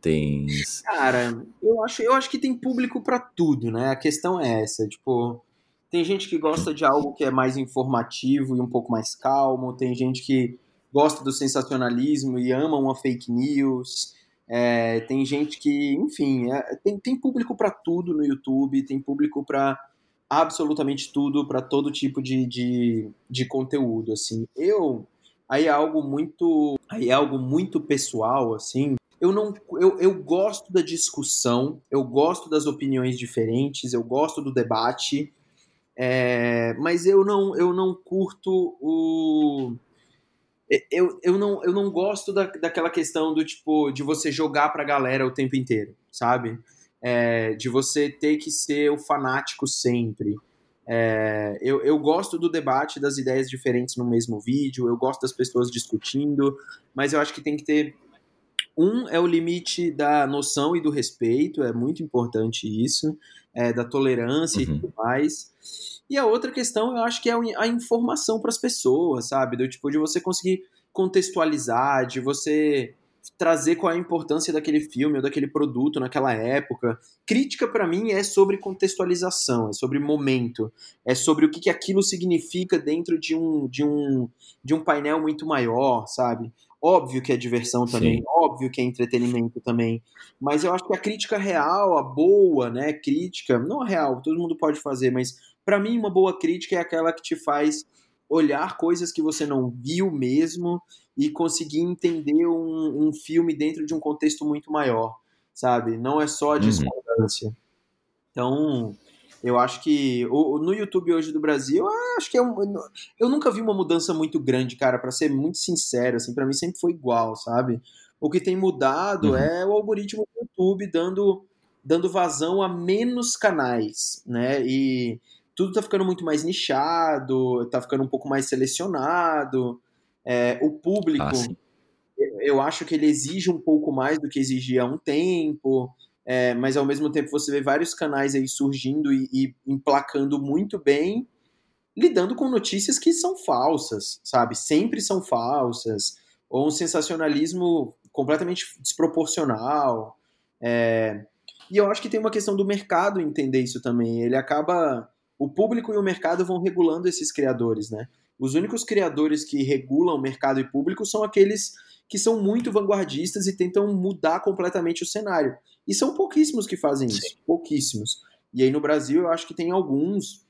tem
Cara, eu acho, eu acho que tem público pra tudo, né? A questão é essa, tipo, tem gente que gosta de algo que é mais informativo e um pouco mais calmo, tem gente que gosta do sensacionalismo e ama uma fake news, é, tem gente que, enfim, é, tem, tem público pra tudo no YouTube, tem público pra absolutamente tudo, pra todo tipo de, de, de conteúdo, assim. Eu, aí é algo muito, aí é algo muito pessoal, assim, eu não eu, eu gosto da discussão, eu gosto das opiniões diferentes, eu gosto do debate, é, mas eu não eu não curto o eu, eu, não, eu não gosto da, daquela questão do tipo de você jogar pra galera o tempo inteiro, sabe? É, de você ter que ser o fanático sempre. É, eu, eu gosto do debate das ideias diferentes no mesmo vídeo, eu gosto das pessoas discutindo, mas eu acho que tem que ter um é o limite da noção e do respeito, é muito importante isso, é, da tolerância
Uhum.
e tudo mais. E a outra questão, eu acho que é a informação para as pessoas, sabe? Do tipo de você conseguir contextualizar, de você trazer qual é a importância daquele filme ou daquele produto naquela época. Crítica para mim é sobre contextualização, é sobre momento, é sobre o que, que aquilo significa dentro de um, de um, de um painel muito maior, sabe? Óbvio que é diversão também,
Sim.
óbvio que é entretenimento também, mas eu acho que a crítica real, a boa, né, crítica, não a real, todo mundo pode fazer, mas para mim uma boa crítica é aquela que te faz olhar coisas que você não viu mesmo e conseguir entender um, um filme dentro de um contexto muito maior, sabe? Não é só a
Uhum.
discordância. Então, eu acho que o, no YouTube hoje do Brasil, eu acho que é um, eu nunca vi uma mudança muito grande, cara, para ser muito sincero, assim, para mim sempre foi igual, sabe? O que tem mudado
Uhum.
é o algoritmo do YouTube dando dando vazão a menos canais, né? E tudo tá ficando muito mais nichado, tá ficando um pouco mais selecionado. É, o público,
Ah,
eu acho que ele exige um pouco mais do que exigia há um tempo, é, mas ao mesmo tempo você vê vários canais aí surgindo e, e emplacando muito bem, lidando com notícias que são falsas, sabe? Sempre são falsas, ou um sensacionalismo completamente desproporcional. É, e eu acho que tem uma questão do mercado entender isso também. Ele acaba. O público e o mercado vão regulando esses criadores, né? Os únicos criadores que regulam mercado e público são aqueles que são muito vanguardistas e tentam mudar completamente o cenário. E são pouquíssimos que fazem isso, pouquíssimos. E aí no Brasil eu acho que tem alguns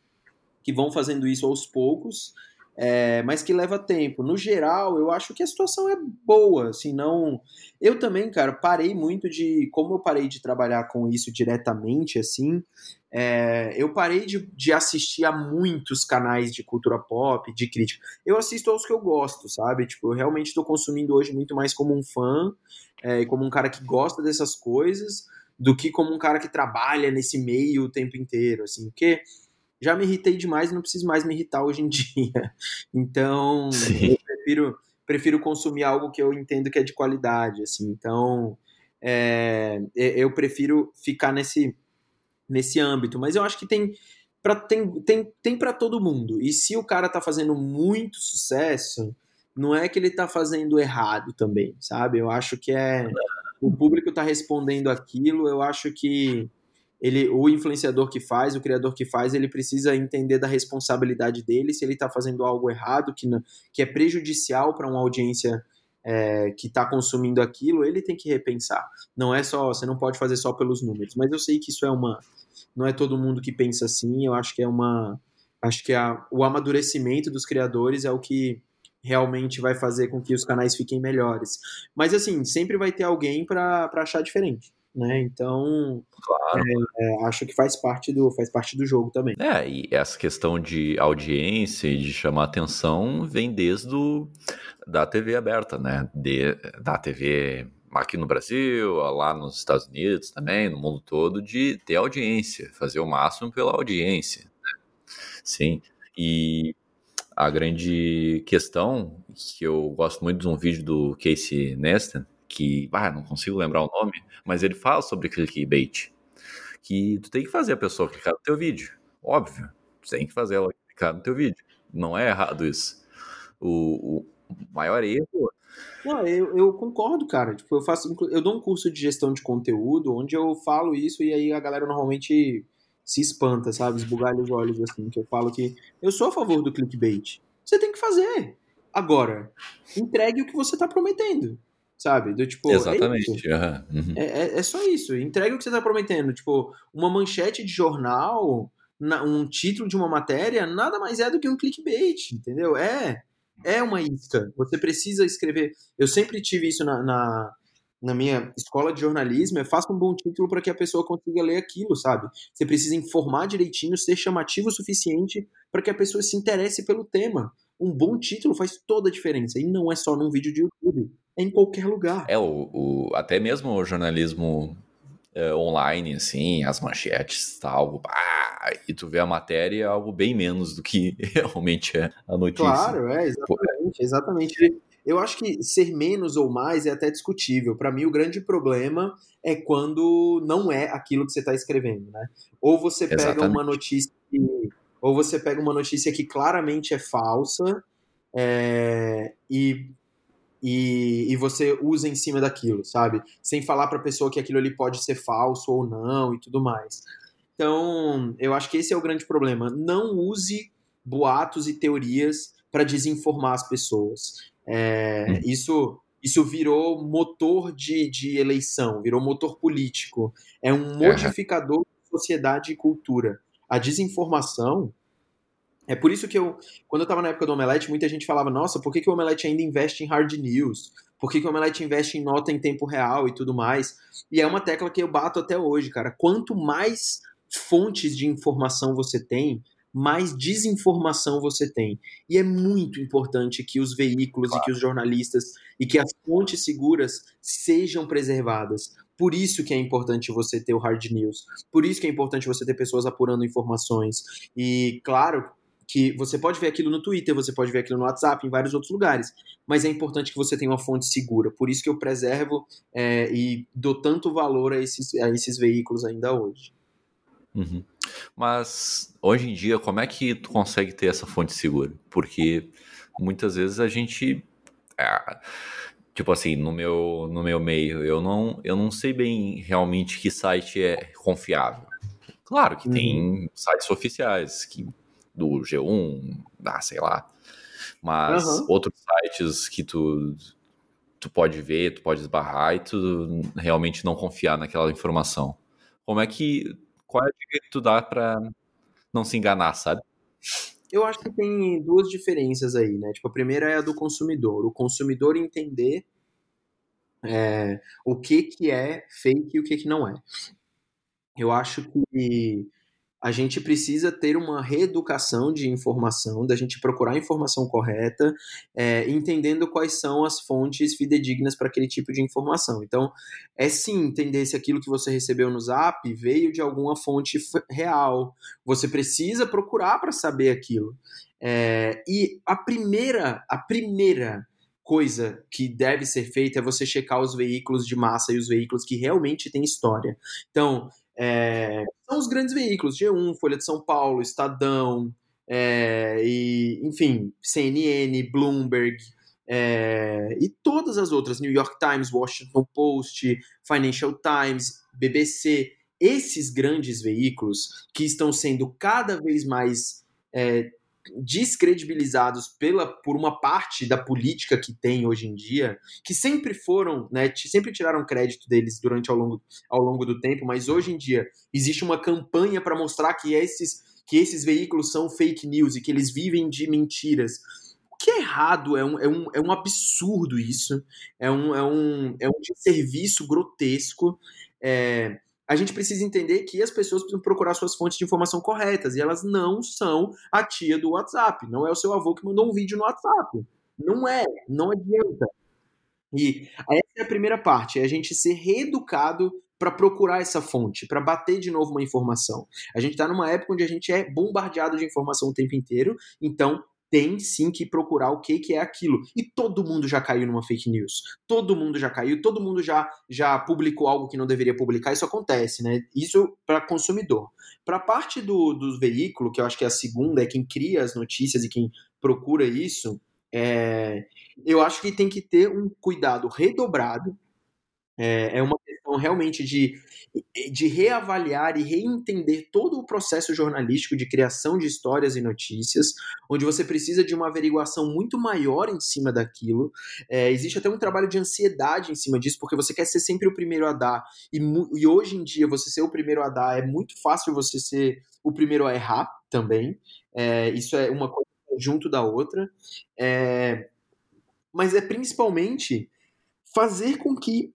que vão fazendo isso aos poucos, é, mas que leva tempo. No geral, eu acho que a situação é boa, assim, não... Eu também, cara, parei muito de... Como eu parei de trabalhar com isso diretamente, assim, é, eu parei de, de, assistir a muitos canais de cultura pop, de crítica. Eu assisto aos que eu gosto, sabe? Tipo, eu realmente estou consumindo hoje muito mais como um fã, é, como um cara que gosta dessas coisas, do que como um cara que trabalha nesse meio o tempo inteiro, assim, porque já me irritei demais e não preciso mais me irritar hoje em dia. Então, Sim. eu prefiro, prefiro consumir algo que eu entendo que é de qualidade, assim. Então, é, eu prefiro ficar nesse, nesse âmbito. Mas eu acho que tem para tem, tem, tem para todo mundo. E se o cara tá fazendo muito sucesso, não é que ele tá fazendo errado também, sabe? Eu acho que é o público tá respondendo aquilo, eu acho que ele, o influenciador que faz, o criador que faz, ele precisa entender da responsabilidade dele se ele está fazendo algo errado, que, que é prejudicial para uma audiência é, que está consumindo aquilo, ele tem que repensar. Não é só, você não pode fazer só pelos números. Mas eu sei que isso é uma, não é todo mundo que pensa assim. Eu acho que é uma, acho que a, o amadurecimento dos criadores é o que realmente vai fazer com que os canais fiquem melhores. Mas assim, sempre vai ter alguém para achar diferente né? Então, claro. é, é, acho que faz parte do faz parte do jogo também.
É, e essa questão de audiência e de chamar atenção vem desde o, da TV aberta, né? De, da TV aqui no Brasil, lá nos Estados Unidos também, no mundo todo, de ter audiência, fazer o máximo pela audiência. Né? Sim. E a grande questão, que eu gosto muito de um vídeo do Casey Neistat, que, ah, não consigo lembrar o nome, mas ele fala sobre clickbait, que tu tem que fazer a pessoa clicar no teu vídeo, óbvio, tu tem que fazer ela clicar no teu vídeo, não é errado isso. O, o maior erro...
Não, eu, eu concordo, cara, tipo, eu faço, eu dou um curso de gestão de conteúdo, onde eu falo isso e aí a galera normalmente se espanta, sabe, esbugalha os olhos assim, que eu falo que eu sou a favor do clickbait, você tem que fazer. Agora, entregue o que você está prometendo sabe? Do tipo.
É Exatamente.
É, uhum. é, é, só isso. Entrega o que você tá prometendo. Tipo, uma manchete de jornal, um título de uma matéria, nada mais é do que um clickbait, entendeu? É. É uma isca. Você precisa escrever. Eu sempre tive isso na, na, na minha escola de jornalismo. É faça um bom título para que a pessoa consiga ler aquilo, sabe? Você precisa informar direitinho, ser chamativo o suficiente para que a pessoa se interesse pelo tema. Um bom título faz toda a diferença. E não é só num vídeo de YouTube em qualquer lugar.
É, o, o até mesmo o jornalismo é, online, assim, as manchetes. Ah, e tu vê a matéria é algo bem menos do que realmente é a notícia.
Claro, é, exatamente, exatamente. Eu acho que ser menos ou mais é até discutível. Para mim, o grande problema é quando não é aquilo que você está escrevendo, né? Ou você pega exatamente. uma notícia que, ou você pega uma notícia que claramente é falsa é, e e, e você usa em cima daquilo, sabe? Sem falar para a pessoa que aquilo ali pode ser falso ou não e tudo mais. Então, eu acho que esse é o grande problema. Não use boatos e teorias para desinformar as pessoas. É, hum. Isso isso virou motor de, de eleição, virou motor político. É um modificador de sociedade e cultura. A desinformação é por isso que eu, quando eu estava na época do Omelete, muita gente falava, nossa, por que, que o Omelete ainda investe em hard news? Por que, que o Omelete investe em nota em tempo real e tudo mais? E é uma tecla que eu bato até hoje, cara. Quanto mais fontes de informação você tem, mais desinformação você tem. E é muito importante que os veículos claro. e que os jornalistas e que as fontes seguras sejam preservadas. Por isso que é importante você ter o hard news. Por isso que é importante você ter pessoas apurando informações. E, claro, que você pode ver aquilo no Twitter, você pode ver aquilo no WhatsApp, em vários outros lugares, mas é importante que você tenha uma fonte segura. Por isso que eu preservo é, e dou tanto valor a esses, a esses veículos ainda hoje.
Uhum. Mas hoje em dia, como é que tu consegue ter essa fonte segura? Porque muitas vezes a gente. É, tipo assim, no meu, no meu meio, eu não, eu não sei bem realmente que site é confiável. Claro que uhum. tem sites oficiais que do G1, ah, sei lá. Mas uhum. outros sites que tu, tu pode ver, tu pode esbarrar e tu realmente não confiar naquela informação. Como é que qual é a dica que tu dá para não se enganar, sabe?
Eu acho que tem duas diferenças aí, né? Tipo, a primeira é a do consumidor. O consumidor entender é, o que, que é fake e o que, que não é. Eu acho que a gente precisa ter uma reeducação de informação, da gente procurar a informação correta, é, entendendo quais são as fontes fidedignas para aquele tipo de informação. Então, é sim entender se aquilo que você recebeu no Zap veio de alguma fonte real. Você precisa procurar para saber aquilo. É, e a primeira, a primeira coisa que deve ser feita é você checar os veículos de massa e os veículos que realmente têm história. Então, é, são os grandes veículos, G1, Folha de São Paulo, Estadão, é, e, enfim, CNN, Bloomberg, é, e todas as outras, New York Times, Washington Post, Financial Times, BBC, esses grandes veículos que estão sendo cada vez mais é, descredibilizados pela, por uma parte da política que tem hoje em dia, que sempre foram, né, sempre tiraram crédito deles durante ao longo, ao longo do tempo, mas hoje em dia existe uma campanha para mostrar que esses, que esses veículos são fake news e que eles vivem de mentiras. O que é errado, é um, é um, é um absurdo isso, é um, é um, é um serviço grotesco. É, a gente precisa entender que as pessoas precisam procurar suas fontes de informação corretas e elas não são a tia do WhatsApp, não é o seu avô que mandou um vídeo no WhatsApp. Não é, não adianta. E essa é a primeira parte, é a gente ser reeducado para procurar essa fonte, para bater de novo uma informação. A gente está numa época onde a gente é bombardeado de informação o tempo inteiro, então tem sim que procurar o que, que é aquilo. E todo mundo já caiu numa fake news. Todo mundo já caiu, todo mundo já, já publicou algo que não deveria publicar. Isso acontece, né? Isso para consumidor. Para a parte do, do veículo, que eu acho que é a segunda, é quem cria as notícias e quem procura isso, é, eu acho que tem que ter um cuidado redobrado. É, é uma realmente de de reavaliar e reentender todo o processo jornalístico de criação de histórias e notícias, onde você precisa de uma averiguação muito maior em cima daquilo. É, existe até um trabalho de ansiedade em cima disso, porque você quer ser sempre o primeiro a dar, e, e hoje em dia você ser o primeiro a dar é muito fácil você ser o primeiro a errar também. É, isso é uma coisa junto da outra. É, mas é principalmente fazer com que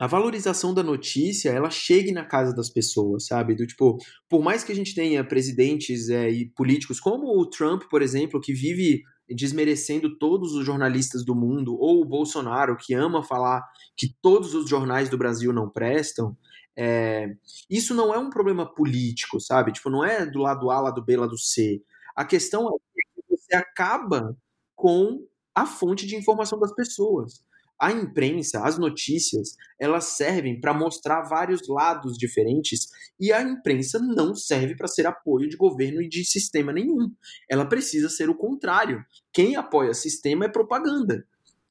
a valorização da notícia ela chegue na casa das pessoas, sabe? Do tipo, por mais que a gente tenha presidentes é, e políticos como o Trump, por exemplo, que vive desmerecendo todos os jornalistas do mundo, ou o Bolsonaro, que ama falar que todos os jornais do Brasil não prestam, é, isso não é um problema político, sabe? Tipo, não é do lado A, lado B, lado C. A questão é que você acaba com a fonte de informação das pessoas a imprensa, as notícias, elas servem para mostrar vários lados diferentes e a imprensa não serve para ser apoio de governo e de sistema nenhum. Ela precisa ser o contrário. Quem apoia sistema é propaganda.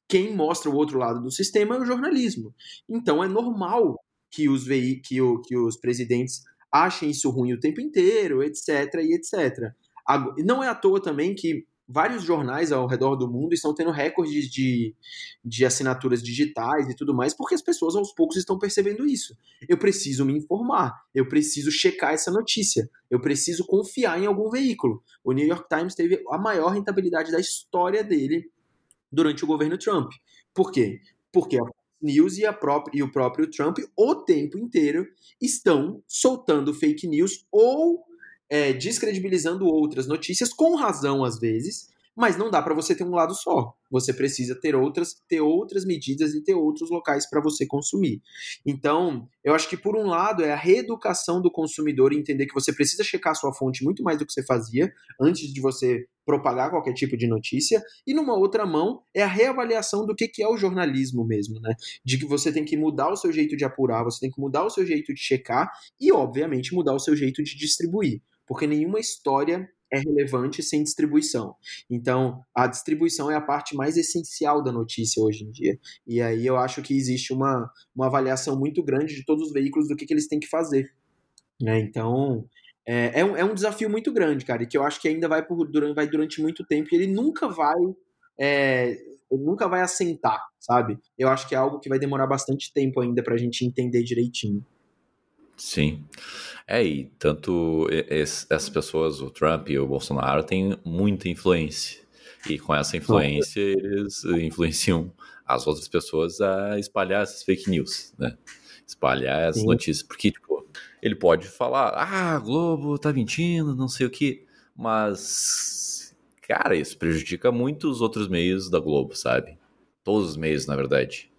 Quem mostra o outro lado do sistema é o jornalismo. Então é normal que os, que, o, que os presidentes achem isso ruim o tempo inteiro, etc. e etc. Não é à toa também que vários jornais ao redor do mundo estão tendo recordes de, de assinaturas digitais e tudo mais, porque as pessoas aos poucos estão percebendo isso. Eu preciso me informar, eu preciso checar essa notícia, eu preciso confiar em algum veículo. O New York Times teve a maior rentabilidade da história dele durante o governo Trump. Por quê? Porque a News e, própria, e o próprio Trump o tempo inteiro estão soltando fake news ou é, descredibilizando outras notícias, com razão às vezes, mas não dá para você ter um lado só. Você precisa ter outras, ter outras medidas e ter outros locais para você consumir. Então, eu acho que por um lado é a reeducação do consumidor entender que você precisa checar sua fonte muito mais do que você fazia antes de você propagar qualquer tipo de notícia, e numa outra mão é a reavaliação do que, que é o jornalismo mesmo, né? De que você tem que mudar o seu jeito de apurar, você tem que mudar o seu jeito de checar e, obviamente, mudar o seu jeito de distribuir porque nenhuma história é relevante sem distribuição. Então, a distribuição é a parte mais essencial da notícia hoje em dia. E aí eu acho que existe uma, uma avaliação muito grande de todos os veículos do que, que eles têm que fazer. Né? Então, é, é, um, é um desafio muito grande, cara, e que eu acho que ainda vai, por, durante, vai durante muito tempo e ele nunca vai. É, ele nunca vai assentar, sabe? Eu acho que é algo que vai demorar bastante tempo ainda para a gente entender direitinho.
Sim. É, e tanto essas pessoas, o Trump e o Bolsonaro, têm muita influência. E com essa influência, eles influenciam as outras pessoas a espalhar essas fake news, né? Espalhar essas Sim. notícias. Porque, tipo, ele pode falar, ah, Globo tá mentindo, não sei o quê. Mas, cara, isso prejudica muito os outros meios da Globo, sabe? Todos os meios, na verdade.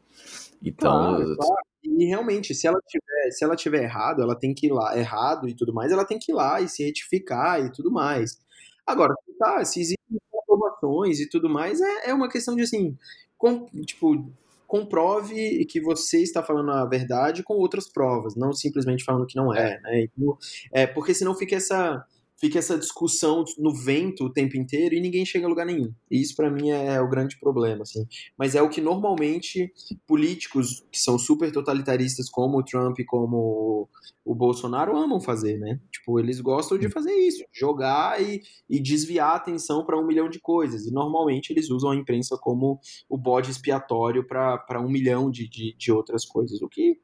Então. Claro,
claro. E realmente, se ela tiver, se ela tiver errado, ela tem que ir lá, errado e tudo mais, ela tem que ir lá e se retificar e tudo mais. Agora, tá, se existem informações e tudo mais, é, é uma questão de assim, com, tipo, comprove que você está falando a verdade com outras provas, não simplesmente falando que não é, né? Então, é porque senão fica essa fica essa discussão no vento o tempo inteiro e ninguém chega a lugar nenhum. E isso para mim é, o grande problema, assim. Mas é o que normalmente políticos que são super totalitaristas como o Trump, como o Bolsonaro amam fazer, né? Tipo, eles gostam de fazer isso, jogar e, e desviar a atenção para um milhão de coisas. E normalmente eles usam a imprensa como o bode expiatório para um milhão de, de, de outras coisas, o que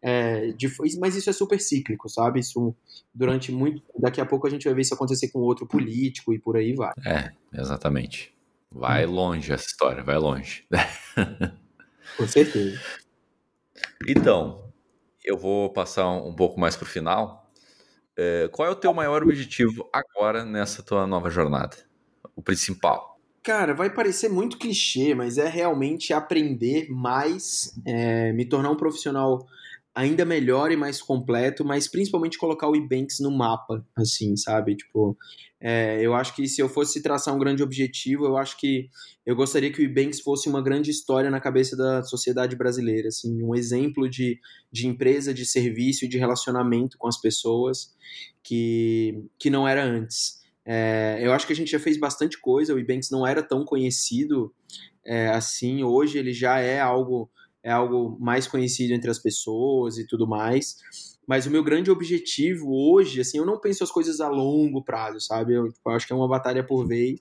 é, de, mas isso é super cíclico, sabe? Isso durante muito. Daqui a pouco a gente vai ver isso acontecer com outro político e por aí vai.
É, exatamente. Vai hum. longe essa história, vai longe.
com certeza.
Então, eu vou passar um pouco mais para o final. É, qual é o teu maior objetivo agora nessa tua nova jornada? O principal?
Cara, vai parecer muito clichê, mas é realmente aprender mais, é, me tornar um profissional ainda melhor e mais completo, mas principalmente colocar o Ebanks no mapa, assim, sabe? Tipo, é, eu acho que se eu fosse traçar um grande objetivo, eu acho que eu gostaria que o Ebanks fosse uma grande história na cabeça da sociedade brasileira, assim, um exemplo de, de empresa, de serviço de relacionamento com as pessoas que, que não era antes. É, eu acho que a gente já fez bastante coisa, o Ebanks não era tão conhecido é, assim, hoje ele já é algo é algo mais conhecido entre as pessoas e tudo mais. Mas o meu grande objetivo hoje, assim, eu não penso as coisas a longo prazo, sabe? Eu, tipo, eu acho que é uma batalha por vez.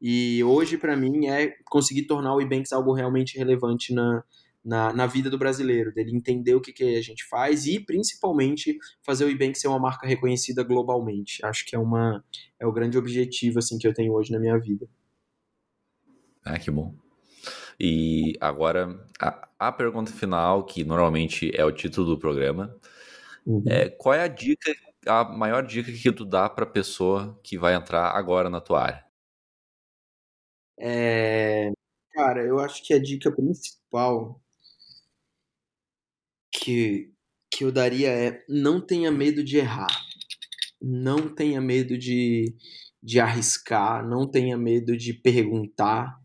E hoje, para mim, é conseguir tornar o Ebanks algo realmente relevante na, na, na, vida do brasileiro, dele entender o que, que a gente faz e, principalmente, fazer o Ebanks ser uma marca reconhecida globalmente. Acho que é, uma, é o grande objetivo assim que eu tenho hoje na minha vida.
Ah, que bom. E agora, a, a pergunta final, que normalmente é o título do programa, uhum. é qual é a dica, a maior dica que tu dá para a pessoa que vai entrar agora na tua área?
É, cara, eu acho que a dica principal que, que eu daria é não tenha medo de errar. Não tenha medo de, de arriscar, não tenha medo de perguntar,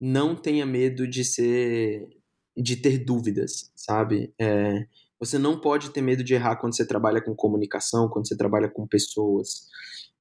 não tenha medo de ser de ter dúvidas, sabe? É, você não pode ter medo de errar quando você trabalha com comunicação, quando você trabalha com pessoas.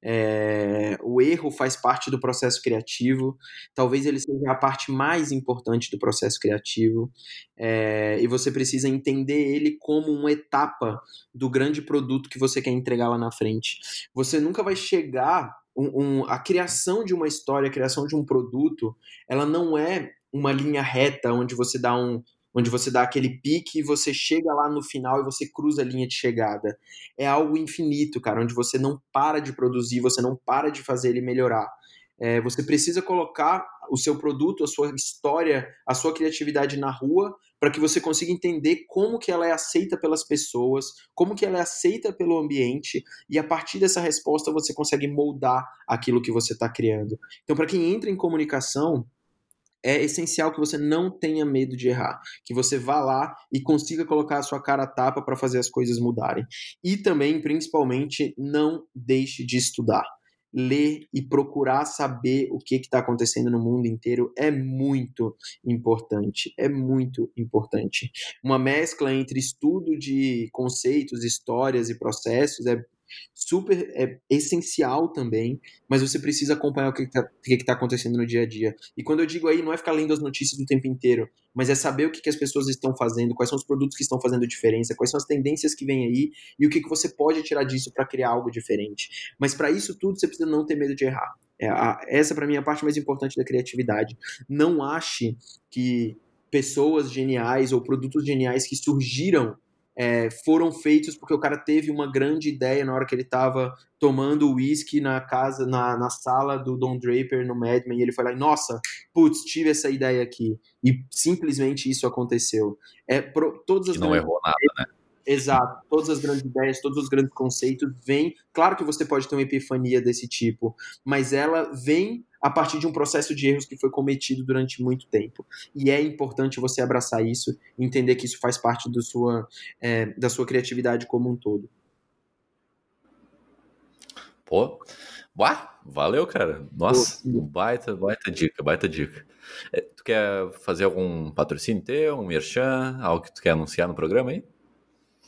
É, o erro faz parte do processo criativo, talvez ele seja a parte mais importante do processo criativo, é, e você precisa entender ele como uma etapa do grande produto que você quer entregar lá na frente. Você nunca vai chegar um, um, a criação de uma história, a criação de um produto, ela não é uma linha reta onde você dá um onde você dá aquele pique e você chega lá no final e você cruza a linha de chegada. É algo infinito, cara, onde você não para de produzir, você não para de fazer ele melhorar. É, você precisa colocar o seu produto, a sua história, a sua criatividade na rua para que você consiga entender como que ela é aceita pelas pessoas, como que ela é aceita pelo ambiente e a partir dessa resposta você consegue moldar aquilo que você está criando. Então, para quem entra em comunicação, é essencial que você não tenha medo de errar, que você vá lá e consiga colocar a sua cara a tapa para fazer as coisas mudarem. E também, principalmente, não deixe de estudar ler e procurar saber o que está acontecendo no mundo inteiro é muito importante. É muito importante. Uma mescla entre estudo de conceitos, histórias e processos é super é essencial também, mas você precisa acompanhar o que está tá acontecendo no dia a dia. E quando eu digo aí, não é ficar lendo as notícias do tempo inteiro, mas é saber o que, que as pessoas estão fazendo, quais são os produtos que estão fazendo diferença, quais são as tendências que vêm aí e o que, que você pode tirar disso para criar algo diferente. Mas para isso tudo, você precisa não ter medo de errar. É a, essa, para mim, é a parte mais importante da criatividade. Não ache que pessoas geniais ou produtos geniais que surgiram é, foram feitos porque o cara teve uma grande ideia na hora que ele estava tomando uísque na casa, na, na sala do Don Draper no Mad Men, e ele foi lá e, nossa, putz, tive essa ideia aqui. E simplesmente isso aconteceu. É, pro, todas as
e não errou nada, né?
Exato. Todas as grandes ideias, todos os grandes conceitos vêm. Claro que você pode ter uma epifania desse tipo, mas ela vem a partir de um processo de erros que foi cometido durante muito tempo. E é importante você abraçar isso e entender que isso faz parte do sua, é, da sua criatividade como um todo.
Pô, Uá, valeu, cara. Nossa, Pô, baita, baita dica, baita dica. É, tu quer fazer algum patrocínio teu, um merchan, algo que tu quer anunciar no programa aí?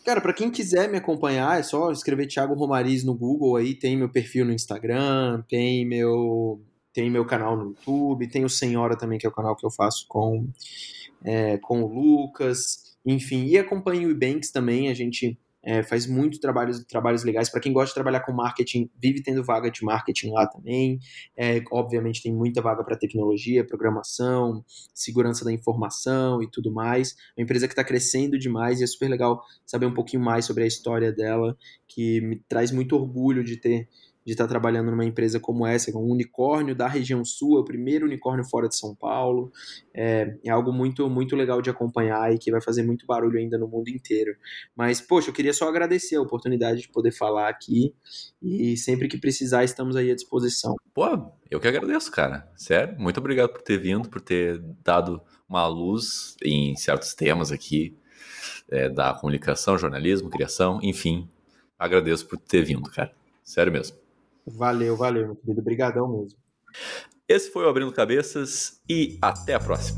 Cara, para quem quiser me acompanhar, é só escrever Thiago Romariz no Google aí, tem meu perfil no Instagram, tem meu tem meu canal no YouTube, tem o Senhora também, que é o canal que eu faço com, é, com o Lucas, enfim, e acompanho o Ebanks também, a gente é, faz muito trabalhos, trabalhos legais. Para quem gosta de trabalhar com marketing, vive tendo vaga de marketing lá também. É, obviamente tem muita vaga para tecnologia, programação, segurança da informação e tudo mais. É uma empresa que está crescendo demais e é super legal saber um pouquinho mais sobre a história dela, que me traz muito orgulho de ter de estar trabalhando numa empresa como essa, com um unicórnio da região sul, é o primeiro unicórnio fora de São Paulo. É, é, algo muito, muito legal de acompanhar e que vai fazer muito barulho ainda no mundo inteiro. Mas, poxa, eu queria só agradecer a oportunidade de poder falar aqui e sempre que precisar, estamos aí à disposição.
Pô, eu que agradeço, cara. Sério, muito obrigado por ter vindo, por ter dado uma luz em certos temas aqui é, da comunicação, jornalismo, criação, enfim. Agradeço por ter vindo, cara. Sério mesmo.
Valeu, valeu, meu querido. Obrigadão mesmo.
Esse foi o Abrindo Cabeças e até a próxima.